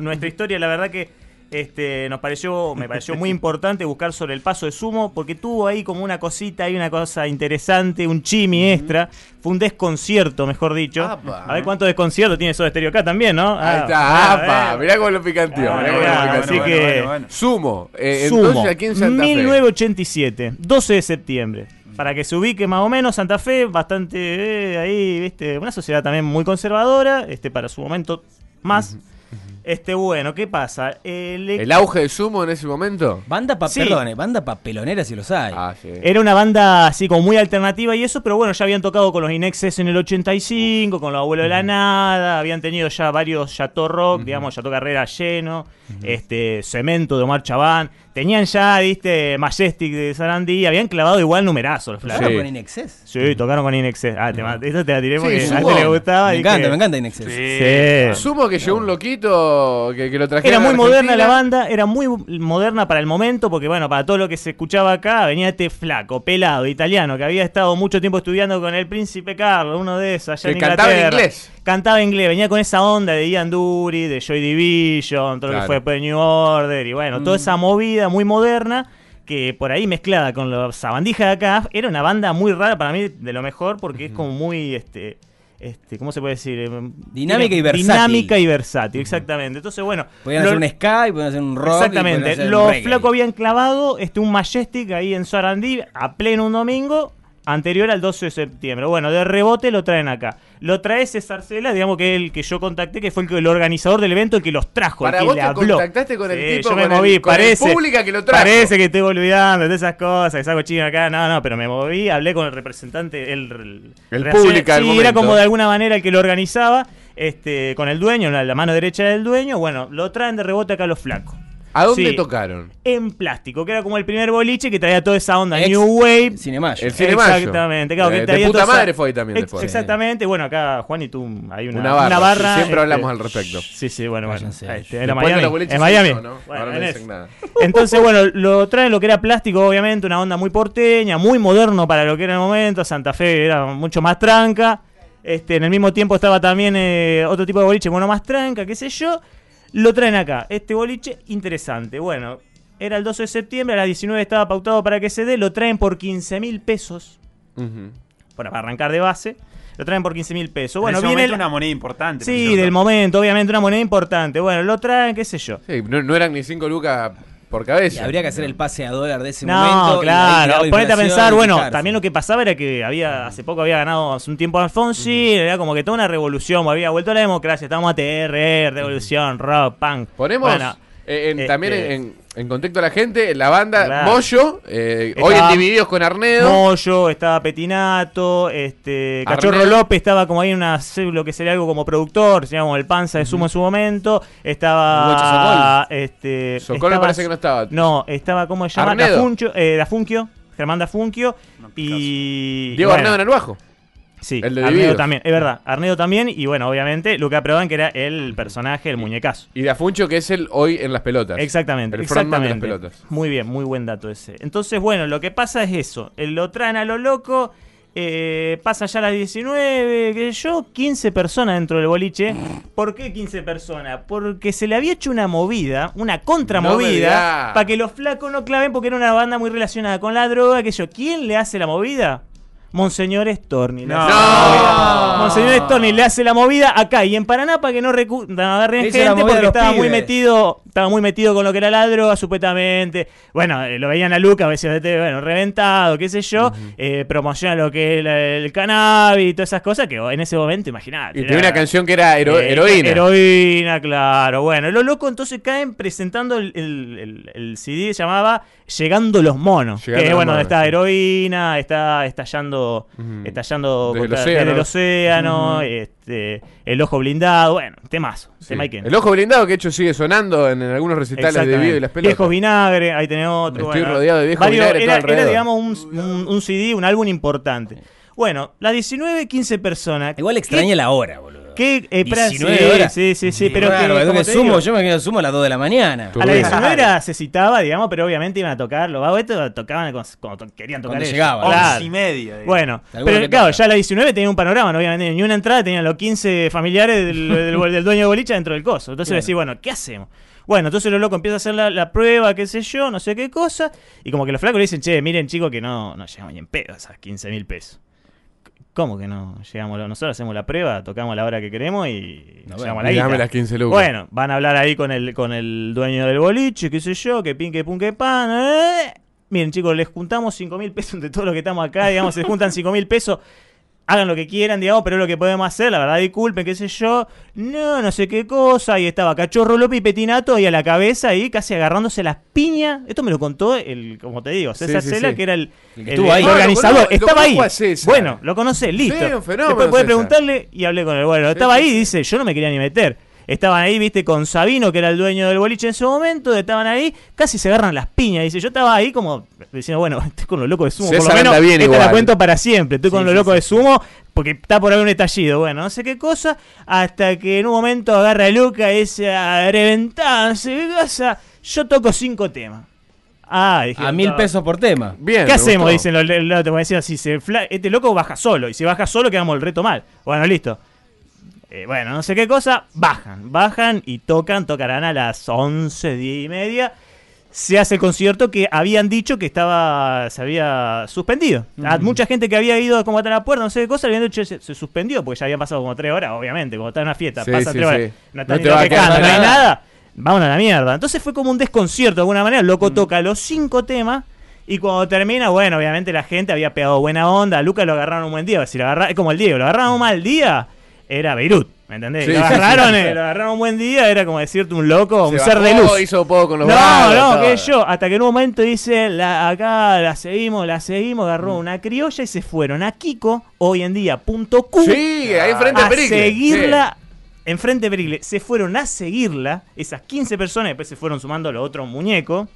Nuestra historia, la verdad que este, nos pareció, me pareció muy importante buscar sobre el paso de Sumo, porque tuvo ahí como una cosita, ahí una cosa interesante, un chimi extra. Fue un desconcierto, mejor dicho. Apa. A ver cuánto desconcierto tiene eso de estéreo acá también, ¿no? Ahí Ah, está, ah, apa, mirá cómo lo picanteó. Ah, mirá bueno, así que- Sumo, eh, Sumo, entonces aquí en Santa Fe. 1987, 12 de septiembre. Para que se ubique más o menos, Santa Fe, bastante eh, ahí, viste, una sociedad también muy conservadora, este, para su momento más. Este, bueno, ¿qué pasa? El, ¿El auge de Sumo en ese momento? Banda pa Sí. perdone, banda papelonera si los hay. Ah, sí. Era una banda así como muy alternativa y eso, pero bueno, ya habían tocado con los Inexes en el 85, con los Abuelos de la Nada, habían tenido ya varios Chateau Rock, digamos, Chateau Carrera lleno, este Cemento de Omar Chabán, tenían ya, viste, Majestic de Sarandí, habían clavado igual numerazos los ¿Tocaron con Inexcess? Sí, tocaron con Inexes. Ah, te, esta te la tiré Sí, porque a este le gustaba. Me encanta, me encanta Inexcess. Sí. Sumo que llegó un loquito que, que lo trajeron Era muy moderna la banda, era muy moderna para el momento, porque bueno, para todo lo que se escuchaba acá, venía este flaco, pelado, italiano, que había estado mucho tiempo estudiando con el príncipe Carlos, uno de esos allá Que en cantaba en Inglaterra. inglés. Cantaba inglés, venía con esa onda de Ian Dury, de Joy Division, todo lo que fue después de New Order, y bueno, toda esa movida muy moderna, que por ahí mezclada con los sabandijas de acá, era una banda muy rara para mí, de lo mejor, porque es como muy, este... Este, ¿Cómo se puede decir? Eh, Dinámica y versátil. Dinámica y versátil, exactamente. Entonces, bueno. Podían lo- hacer un sky, podían hacer un rock. Exactamente. Los flacos habían clavado este, un Majestic ahí en Sarandí a pleno un domingo anterior al 12 de septiembre. Bueno, de rebote lo traen acá. Lo trae César Cela, digamos que el que yo contacté, que fue el, que- el organizador del evento, el que los trajo, Para el que vos le te habló. contactaste con el Sí, tipo, yo me con el- moví, con el parece. pública que lo trajo. Parece que estoy olvidando de esas cosas, que saco chino acá. No, no, pero me moví, hablé con el representante, el, El pública del Sí, era momento. como de alguna manera el que lo organizaba, este, con el dueño, la, la mano derecha del dueño. Bueno, lo traen de rebote acá los flacos. ¿A dónde Sí. tocaron? En plástico, que era como el primer boliche que traía toda esa onda Ex- New Wave. Cinemayo. El Cinemayo. Exactamente, claro, Eh, que de puta toda esa- madre fue ahí también Ex- después. Exactamente, bueno, acá Juan y tú hay una, Una barra, una barra, siempre este, hablamos al respecto. Sí, sí, bueno, bueno. Este, era Miami. En Miami. Ahora no en dicen nada. Entonces, bueno, lo traen lo que era plástico, obviamente, una onda muy porteña, muy moderno para lo que era el momento. Santa Fe era mucho más tranca. Este, en el mismo tiempo estaba también eh, otro tipo de boliche, bueno, más tranca, qué sé yo. Lo traen acá. Este boliche, interesante. Bueno, era el 12 de septiembre, a las 19 estaba pautado para que se dé. Lo traen por 15 mil pesos. Bueno, para arrancar de base. Lo traen por 15 mil pesos. Bueno, en ese viene momento el- una moneda importante. ¿no es Sí, del momento, obviamente, una moneda importante. Bueno, lo traen, qué sé yo. Sí, no, no eran ni 5 lucas por Y cabeza. habría que hacer el pase a dólar de ese No, momento. y claro, ponete a pensar, y bueno, fijarse. también lo que pasaba era que había, hace poco había ganado hace un tiempo Alfonsi, era como que toda una revolución, había vuelto a la democracia, estábamos a TR, revolución, rock, punk. Ponemos Bueno, eh, en- este- también en, en contexto a la gente, la banda Claro. Moyo, eh, hoy en Divididos con Arnedo. Moyo, estaba Petinato, este Cachorro Arnedo. López estaba como ahí en una lo que sería algo como productor, se llama como el panza de sumo en su momento, estaba este Socol me estaba- parece que no estaba. No, estaba ¿cómo se llama? Arnedo. Dafuncio, eh, Dafunquio, Germán Dafunquio No, y Diego bueno, Arnedo en el bajo. Sí, El de Arnedo también, es verdad. Arnedo también, y bueno, obviamente, Luca Prodan, que era el personaje, el muñecazo. Y de Afuncho, que es el hoy en las pelotas. Exactamente, El frontman de las exactamente. pelotas. Muy bien, muy buen dato ese. Entonces, bueno, lo que pasa es eso. eh, Lo traen a lo loco, eh, pasa ya a las 19, que yo, 15 personas dentro del boliche. ¿Por qué 15 personas? Porque se le había hecho una movida, una contramovida, para que los flacos no claven porque era una banda muy relacionada con la droga, que yo, ¿quién le hace la movida? Monseñor Storni. No. Monseñor Storni le hace la movida acá y en Paraná para que no, recu- no agarren gente porque estaba muy metido, estaba muy metido con lo que era la droga, supuestamente. Bueno, eh, lo veían a Luca, a veces bueno, reventado, qué sé yo. eh, promociona lo que es el cannabis y todas esas cosas que en ese momento, imagínate. Y tenía una canción que era hero- eh, heroína. Heroína, claro. Bueno, lo loco entonces caen presentando el, el- el- CD llamaba Llegando los monos. Llegando que los bueno, monos, está sí. heroína, está estallando, Estallando Desde el contra- océano. desde el océano, este, el ojo blindado, bueno, temazo. Sí. tema hay que- El ojo blindado, que de hecho sigue sonando en, en algunos recitales de video y las pelotas. Viejos vinagre, ahí tenés otro. Estoy bueno, rodeado de viejos varios- vinagre era, digamos, un, un- un CD, un álbum importante. Bueno, las 19, 15 personas. Igual ¿Qué extraña la hora, boludo. ¿Qué? Eh, pra- 19 sí, horas. sí, sí, sí, pero Claro, que, te sumo, digo, yo me quedo sumo a las 2 de la mañana. a las Claro. 19 horas se citaba, digamos, pero obviamente iban a tocar. Los vagos estos tocaban cuando, querían tocar Cuando ellos. llegaban. Claro. Once y media. digo. Bueno, pero claro, ya a las 19 tenía un panorama, ¿no? obviamente, ni una entrada, tenían los 15 familiares del, del- del dueño de boliche dentro del coso. Entonces Claro. decís, bueno, ¿qué hacemos? Bueno, entonces los locos empiezan a hacer la, la prueba, qué sé yo, no sé qué cosa, y como que los flacos le dicen, che, miren chicos que no, no llegamos ni en pedo a esas 15 mil pesos. ¿Cómo que no llegamos? Nosotros hacemos la prueba, tocamos la hora que queremos y No, llegamos bueno, a la las 15 lucas. Bueno, van a hablar ahí con el, con el dueño del boliche, qué sé yo, que pin, que pun, que pan. eh. Miren, chicos, les juntamos 5 mil pesos entre todos los que estamos acá, digamos, se juntan 5 mil pesos. Hagan lo que quieran, digamos, pero es lo que podemos hacer, la verdad, disculpen, qué sé yo. No, no sé qué cosa. Y estaba Cachorro López y Petinato ahí a la cabeza, ahí casi agarrándose las piñas. Esto me lo contó el, como te digo, César Sí, sí, Cela, sí. que era el, ahí. lo organizador. conozco- lo estaba ahí. Bueno, lo conocés, listo. Fenómeno, Después puede preguntarle y hablé con él. Bueno, estaba ahí dice, yo no me quería ni meter. Estaban ahí, viste, con Sabino, que era el dueño del boliche en ese momento, estaban ahí, casi se agarran las piñas. Dice, yo estaba ahí como diciendo, bueno, estoy con los locos de sumo. por César lo menos, anda bien esta la igual. cuento para siempre. Estoy con los sí, locos sí. de sumo porque está por haber un estallido. Bueno, no sé qué cosa. Hasta que en un momento agarra a Luca y dice, a reventar, no sé qué cosa. Yo toco cinco temas. Ah, dije, A mil no. pesos por tema. Bien. ¿Qué hacemos? gustó. Dicen los los- los- decir así, se fla- este loco baja solo, y si baja solo quedamos el reto mal. Bueno, listo. Eh, bueno, no sé qué cosa, bajan, bajan y tocan, tocarán a las 11, 10 y media. Se hace el concierto que habían dicho que estaba se había suspendido. A mucha gente que había ido como a la puerta, no sé qué cosa, le habían dicho se, se suspendió, porque ya habían pasado como tres horas, obviamente, como está en una fiesta, Sí, pasa sí, tres horas, sí. no te va a hay nada. vámonos a la mierda. Entonces fue como un desconcierto de alguna manera, el loco toca los cinco temas. Y cuando termina, bueno, obviamente la gente había pegado buena onda. A Lucas lo agarraron un buen día. Si lo agarra- es como el Diego, lo agarraron un mal día, era Beirut. ¿Me entendés? Sí, lo sí, agarraron, sí. eh, lo agarraron un buen día, era como decirte un loco, Se un ser de luz. hizo poco con los No, brazos, no, todo. que yo, hasta que en un momento dice, la, acá la seguimos, la seguimos, agarró una criolla y se fueron a Kiko, hoy en día, punto Q, Sí, ahí enfrente a seguirla, enfrente de Pericle, se fueron a seguirla, esas 15 personas, después se fueron sumando los otros muñecos,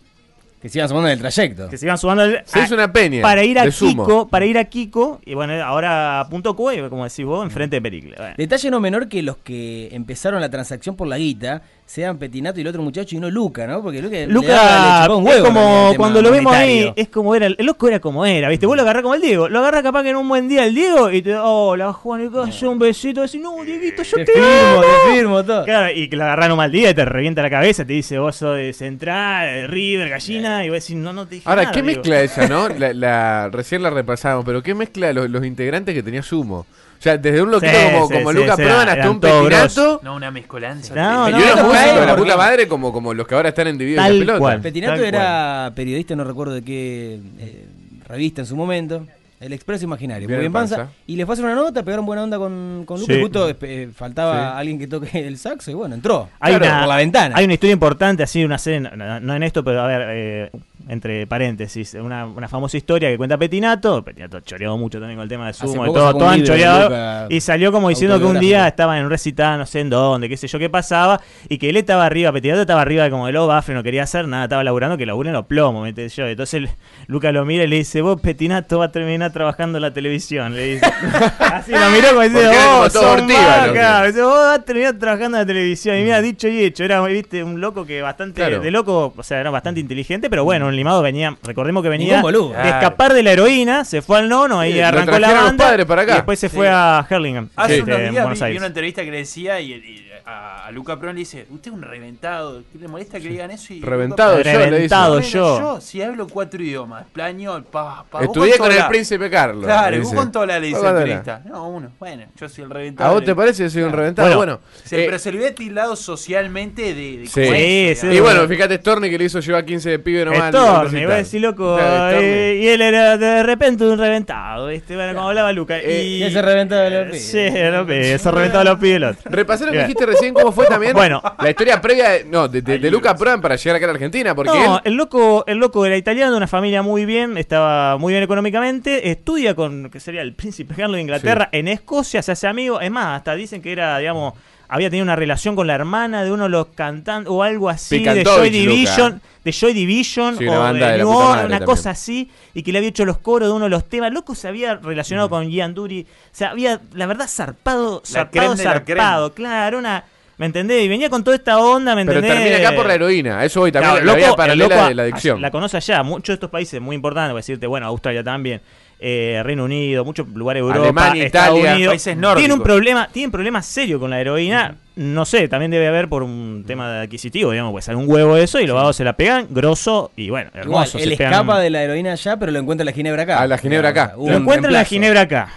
Que se iban sumando en el trayecto. que se iban sumando al- Se a- hizo una peña. para ir a Kiko, sumo. para ir a Kiko, y bueno, ahora a punto Q, y como decís vos, enfrente de Pericle. Bueno. Detalle no menor que los que empezaron la transacción por la guita sean Petinato y el otro muchacho y no Luca, ¿no? Porque Luca, le daba- le Luca un es huevo como cuando lo vemos ahí, monetario. es como era, el loco era como era, ¿viste? Vos lo agarrás como el Diego, lo agarrás capaz que en un buen día el Diego y te hola Juan y un besito, decís, no, Dieguito, yo Te te, firmo, amo". te firmo, todo. Claro, y que lo agarran un mal día y te revienta la cabeza, te dice, vos sos de Central, de River, Gallina, y vos decís, no, no te dije Ahora, nada, ¿qué mezcla esa, no? La, la- recién la repasamos, pero ¿qué mezcla los, los integrantes que tenía Sumo? O sea, desde un loquito Sí, como, sí, como sí, Lucas sí, Prodan hasta un petinato. No, una mezcolanza. No, y no, unos no, músicos de la puta madre como, como los que ahora están en Dividido Tal de la pelota. cual. Petinato era periodista, no recuerdo de qué eh, revista en su momento. El Expreso Imaginario, Bien muy bien panza. panza. Y le fue a hacer una nota, pegaron buena onda con, con Lucas. Sí. Justo eh, faltaba Sí. alguien que toque el saxo y bueno, entró. Hay Claro, una, por la ventana. Hay una historia importante, así, una serie, no, no en esto, pero a ver, eh, entre paréntesis, una, una famosa historia que cuenta Petinato. Petinato choreado mucho también con el tema de sumo, y poco todo, todo han de choreado. Y salió como diciendo que un día autobiográfico. estaba en un recital, no sé en dónde, qué sé yo qué pasaba, y que él estaba arriba, Petinato estaba arriba como de los bafes, no quería hacer nada, estaba laburando, que laburen los plomos, me yo. Entonces Luca lo mira y le dice, vos Petinato va a terminar trabajando en la televisión. Le dice. Así lo miró como diciendo, vos todo sos Ortiva, vaca". lo que- Dice, vos vas a terminar trabajando en la televisión. Y mira, dicho y hecho, era viste un loco que bastante, Claro. de loco, o sea, era bastante inteligente, pero bueno, un limado venía, recordemos que venía boludo. de escapar de la heroína, se fue al nono, ahí Sí, arrancó la banda padres para acá. y después se Sí. fue a Hurlingham, Hace este, unos en Buenos vi una entrevista que le decía y, y a, a Luca Pron le dice, usted es un reventado, ¿qué le molesta que le digan eso? Y Reventado Luca yo, Pron, le dice. Reventado "Bueno, yo. si hablo cuatro idiomas, español, pa, pa, Estudié con toda el príncipe Carlos. Claro, vos con toda la le dice el con. No, uno, bueno, yo soy el reventado. ¿A vos te parece que soy un reventado? Bueno, Bueno, Se- eh, pero se le hubiera tildado socialmente de, de Sí. sí. y bueno, fíjate Storni que le hizo llevar 15 de pibe nomás. Storni, voy a decir loco, eh, y él era de repente un reventado, ¿viste? Bueno, como hablaba Luca. Eh, y ese reventado de los pibes. Sí, los pibes, se reventado los pibes el otro. Repasar lo que dijiste recién, cómo fue también Bueno. la historia previa de, no, de, de, de Luca Prodan para llegar acá a la Argentina, porque no, él el loco, el loco era italiano, de una familia muy bien, estaba muy bien económicamente, estudia con, que sería el príncipe Carlos de Inglaterra, en Escocia, se hace amigo, es más, hasta dicen que era, digamos, había tenido una relación con la hermana de uno de los cantantes o algo así de Joy Division, Luca. De Joy Division Sí, una o de de la New madre una también. cosa así y que le había hecho los coros de uno de los temas. Loco se había relacionado con Ian Dury, o sea, había la verdad zarpado, zarpado, la zarpado, claro, una ¿Me entendés? Y venía con toda esta onda, ¿me Pero entendés? termina acá por la heroína. Eso voy también. Claro, la loco- el paralela loco de la adicción. La conoce allá. Muchos de estos países muy importantes, voy a decirte, bueno, Australia también. Eh, Reino Unido, muchos lugares de Europa, Alemania, Estados Italia, Unidos. países nórdicos. Tiene un problema, tiene un problema serio con la heroína. No sé, también debe haber por un tema de adquisitivo, digamos, pues sale un huevo de eso y los vagos se la pegan, grosso y bueno, Igual, hermoso. él se pegan- escapa de la heroína allá, pero lo encuentra la ginebra acá. La ginebra acá. Lo un encuentra en la ginebra acá.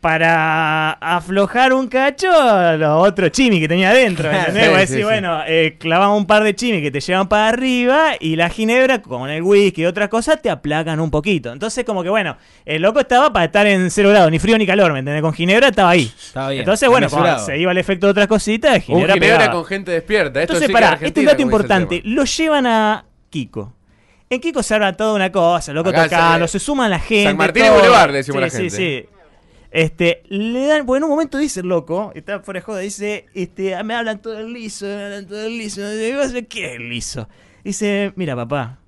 Para aflojar un cacho, los otros chimis que tenía adentro. ¿entendés? Sí, sí. bueno, eh, clavamos un par de chimis que te llevan para arriba y la ginebra, con el whisky y otras cosas, te aplacan un poquito. Entonces, como que bueno, el loco estaba para estar en cero grados, ni frío ni calor, ¿me entendés? Con ginebra estaba ahí. Estaba bien. Entonces, bueno, se iba el efecto de otras cositas, Un ginebra, ginebra pegaba. con gente despierta. Esto Entonces, sí pará, este es un dato importante. Lo llevan a Kiko. En Kiko se arma toda una cosa, loco Acá tocando, se- se suman la gente. San Martín y. Boulevard, le decimos a la Sí, gente. Sí, sí. Este, le dan, porque en un momento dice el loco, está fuera de joda, dice, este, "Ah, me hablan todo el liso, me hablan todo el liso. ¿qué es el liso? Dice, mira papá,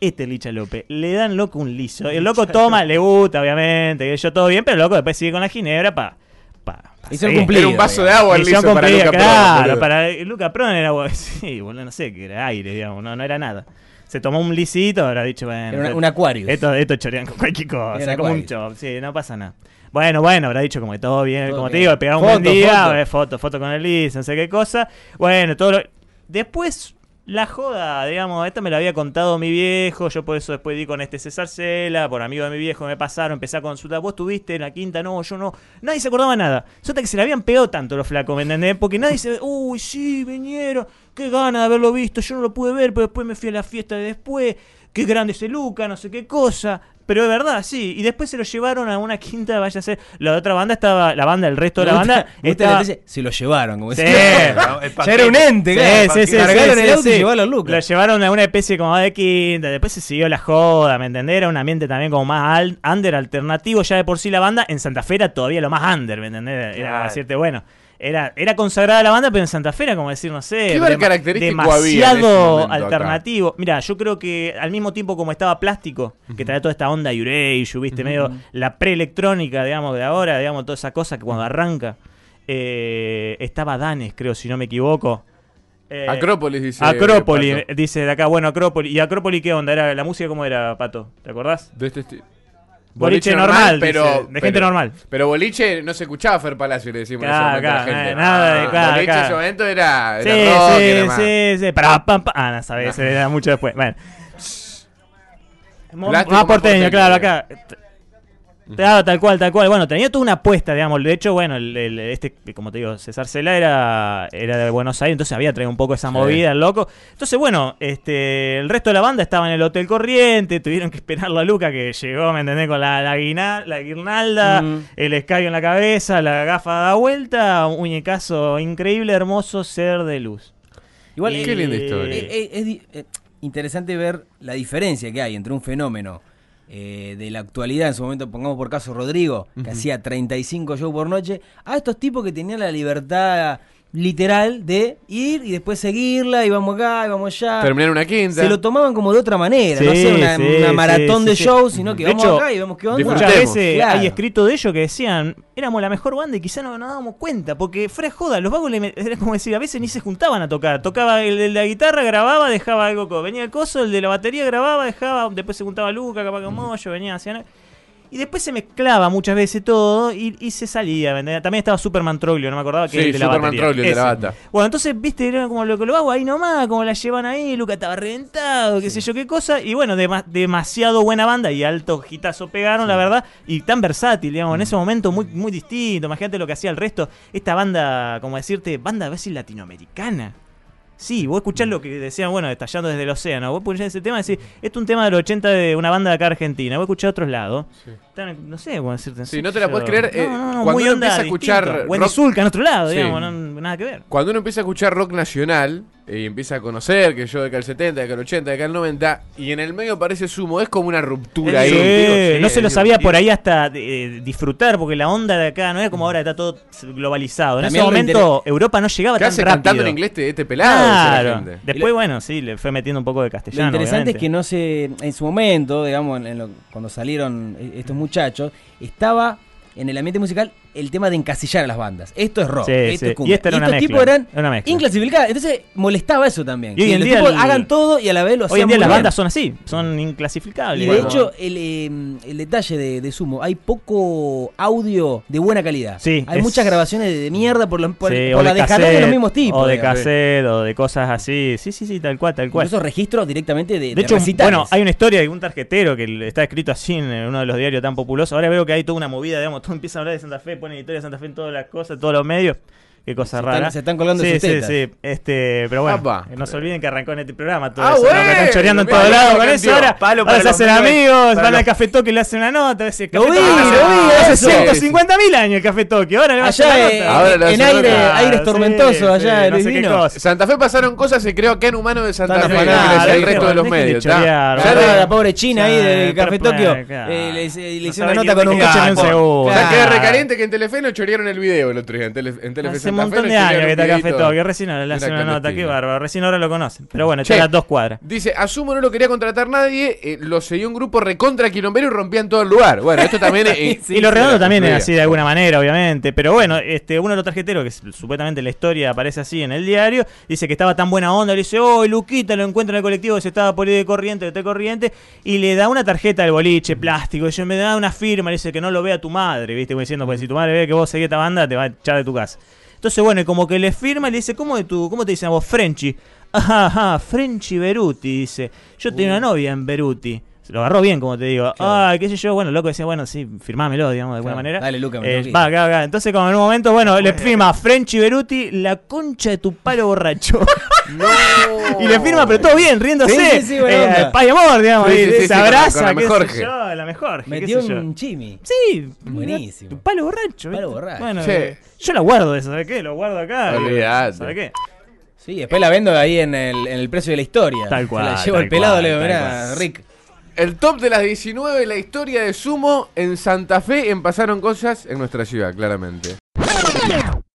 este es Licha López. Le dan loco un liso. Y el loco toma, le gusta, obviamente, que yo todo bien, pero el loco después sigue con la ginebra para. Pa, pa Hizo cumplido. Era un vaso de agua el liso para Luca claro, boludo. para Luca Pron era sí, boludo, no sé, que era aire, digamos, no, no era nada. Se tomó un lisito, habrá dicho, bueno, Era un Aquarius. Esto, esto chorean con cualquier cosa, Era como un chop, sí, no pasa nada. Bueno, bueno, habrá dicho como que todo bien, Todo como te digo, pegar un buen día, foto. eh, foto, foto con el liso, no sé qué cosa. Bueno, todo lo... Después, la joda, digamos, esta me la había contado mi viejo, yo por eso después di con este César Cela, por amigo de mi viejo me pasaron, empecé a consultar, vos tuviste en la quinta, no, yo no, nadie se acordaba nada. Sota que se le habían pegado tanto los flacos, ¿me entendés? Porque nadie se, uy, sí, vinieron, qué gana de haberlo visto, yo no lo pude ver, pero después me fui a la fiesta de después, qué grande ese Luca, no sé qué cosa. Pero de verdad, sí. Y después se lo llevaron a una quinta, vaya a ser. La otra banda estaba, la banda, el resto de la banda. estaba- se lo llevaron, como Sí. Ya era un ente, Sí, claro. sí, sí, Cargaron sí, el sí, auto y llevaron a los Lucas. Lo llevaron a una especie como de quinta, después se siguió la joda, ¿me entendés? Era un ambiente también como más al- under, alternativo, ya de por sí la banda, en Santa Fe era todavía lo más under, ¿me entendés? Era Claro. decirte, bueno, era, era consagrada la banda, pero en Santa Fe era como decir, no sé, ¿Qué bar dema- característico había en ese demasiado alternativo. Mira, yo creo que al mismo tiempo como estaba plástico, que traía toda esta onda Yureishu, viste, medio la preelectrónica, digamos, de ahora, digamos, toda esa cosa que cuando arranca, eh, estaba Danes, creo, si no me equivoco. Eh, Acrópolis dice. Acrópolis, Pato. dice de acá, bueno, Acrópolis. ¿Y Acrópolis qué onda? ¿Era, ¿La música cómo era, Pato? ¿Te acordás? De este esti- Boliche normal, pero, dice, de gente normal. Pero boliche no se escuchaba Fer Palacio, le decimos Claro, momento a la claro, gente. nada Ah, claro, boliche claro. en ese momento era, Sí, rock, sí, sí, sí. Para, pam, pam. Ah, no sabés, era mucho después. Bueno. Más porteño, porteño, claro, digamos. acá. Claro, tal cual, tal cual. Bueno, tenía toda una apuesta, digamos. De hecho, bueno, el, el- este, como te digo, César Cela era, era de Buenos Aires, entonces había traído un poco esa Sí. movida, el loco. Entonces, bueno, este, el resto de la banda estaba en el Hotel Corriente, tuvieron que esperar a Luca que llegó, ¿me entendés? Con la, la, guina- la guirnalda, Mm. el escabio en la cabeza, la gafa da vuelta, un muñecazo increíble, hermoso ser de luz. Igual Y- eh, Qué linda historia. eh, eh, es eh, interesante ver la diferencia que hay entre un fenómeno eh, de la actualidad, en su momento pongamos por caso Rodrigo, que hacía 35 shows por noche, a estos tipos que tenían la libertad literal de ir y después seguirla, y vamos acá, y vamos allá. Terminar una quinta. Se lo tomaban como de otra manera, no sé, una, sí, una maratón sí, de sí. shows, sino que De vamos hecho, acá y vemos qué onda. Muchas veces Claro. hay escrito de ellos que decían, éramos la mejor banda y quizá no nos dábamos cuenta, porque fuera joda, los vagos era como decir, a veces ni se juntaban a tocar, tocaba el de la guitarra, grababa, dejaba algo, venía el coso, el de la batería grababa, dejaba, después se juntaba Luca, capaz que Moyo, venía, hacían... Y después se mezclaba muchas veces todo y, y se salía. ¿me entendés? También estaba Superman Troglio, no me acordaba que Sí, era el de la Superman. Troglio, de la bata. Bueno, entonces, viste, era como lo que lo hago ahí nomás, como la llevan ahí, Luca estaba reventado, qué sé yo qué cosa. Y bueno, dema- demasiado buena banda y alto gitazo pegaron, la verdad. Y tan versátil, digamos, en ese momento muy, muy distinto. Imagínate lo que hacía el resto. Esta banda, como decirte, banda a veces latinoamericana. Sí, vos escuchás lo que decían, bueno, estallando desde el océano. Vos escuchás ese tema y decís, esto es un tema de los 80 de una banda de acá argentina. Vos escuchás a otros lados. Están- No sé cómo decirte. Sí, no te la puedes creer, eh, muy cuando uno onda empieza a escuchar. Wendy rock- Zulka en otro lado, Sí. digamos, no- nada que ver. Cuando uno empieza a escuchar rock nacional, y empieza a conocer que yo de acá el 70, de acá el 80, de acá el 90, y en el medio aparece Sumo, es como una ruptura Sí, ahí. no se lo es sabía por ahí hasta eh, disfrutar, porque la onda de acá no es como ahora, está todo globalizado. En También ese lo momento Europa no llegaba ¿Qué tan hace rápido. cantando en inglés este, este pelado? Claro. gente. Después, bueno, sí, le fue metiendo un poco de Lo castellano. interesante es obviamente. que no se. En su momento, digamos, en- en lo- cuando salieron eh, estos muchachos, estaba en el ambiente musical el tema de encasillar a las bandas. Esto es rock, Sí, esto sí. es cumbia. Y esta era una estos mezcla, tipos eran era una inclasificables. Entonces molestaba eso también. Y hoy que en los día tipos el- hagan todo y a la vez lo Hoy hacían en día muy las bien. bandas son así, son inclasificables. Y de Bueno. hecho, el, eh, el detalle de, de Sumo, hay poco audio de buena calidad. Sí, hay es- muchas grabaciones de, de mierda por, los- por, Sí, por o la de de los mismos tipos. O de digamos. cassette, o de cosas así. Sí, sí, sí, tal cual, tal cual. Incluso registros directamente de, De hecho, recitales. bueno, hay una historia de un tarjetero que está escrito así en uno de los diarios tan populosos. Ahora veo que hay toda una movida, digamos, todo empieza a hablar de Santa Fe, ponen historia de Santa Fe en todas las cosas, todos los medios. Qué cosa Se rara. están- se están colgando sí, sus sí, tetas. sí. Este, pero bueno, Apa. no se olviden que arrancó en este programa todo Ah, eso. ¿no? bueno, Que están choreando en todos lados con que eso. Ahora, Palo ahora se hacen amigos, para van al Café Tokio y le hacen una nota. Ese Lo vi, lo vi, hace eso. 150 mil años el Café Tokio. Ahora le va a hacer eh, nota. Ahora en aire, aires Sí, tormentosos, sí, allá no Luis sé qué cosa. Santa Fe pasaron cosas, se creó acá en Humano de Santa Fe, no el resto de los medios. la pobre China ahí de Sí, Café Tokio. eh, le, No hice una nota con un queda, capo. un segundo. ¿Sabes qué Claro. recaliente que en Telefe no chorearon el video el otro día? En, en Telefe Montón de años que está Café. Tokio. Recién ahora le hacen una nota, qué bárbaro. Recién ahora lo conocen. Pero bueno, está a las dos cuadras. Dice, Asumo no lo quería contratar nadie, eh, lo seguía un grupo recontra quilombero y rompían todo el lugar. Bueno, esto también es... y lo redondo también es así de alguna manera, obviamente. Pero bueno, este uno de los tarjeteros, que supuestamente en la historia aparece así en el diario, dice que estaba tan buena onda. Le dice, oh, Luquita lo encuentra en el colectivo que se estaba por ir de corriente, de corriente. Y le da una tarjeta del boliche, plástico. Y yo me da una firma, le dice que no lo vea tu madre, ¿viste? Como diciendo, pues si tu madre ve que vos seguís esta banda, te va a echar de tu casa. Entonces, bueno, y como que le firma y le dice, ¿cómo, de tu, cómo te dicen a vos? Frenchy. Ajá, ajá, Frenchy Beruti, dice. Yo tenía una novia en Beruti. Se lo agarró bien, como te digo. Claro. Ay, qué sé yo. Bueno, el loco decía, bueno, sí, firmámelo, digamos, de alguna Claro. manera. Dale, Luca, me Eh, tengo va, acá, acá. Entonces, como en un momento, bueno, le firma Frenchy Beruti, la concha de tu palo borracho. y le firma, pero todo bien, riéndose. Sí, sí, Eh, paz y amor, digamos. Sí, sí, sí, se sí, con la- abraza, con la qué sé mejor yo, la mejor. Metió un chimi. Sí, Buenísimo. Tu palo borracho. Palo ¿viste? borracho. Bueno, eh, yo la guardo eso, ¿sabes qué? Lo guardo acá. Olvidate. ¿Sabes qué? Sí, después la vendo ahí en el, en el precio de la historia. Tal Se cual, La llevo al pelado, le digo, mirá. Rick. El top de las 19, la historia de Sumo en Santa Fe, en Pasaron Cosas en nuestra ciudad, claramente.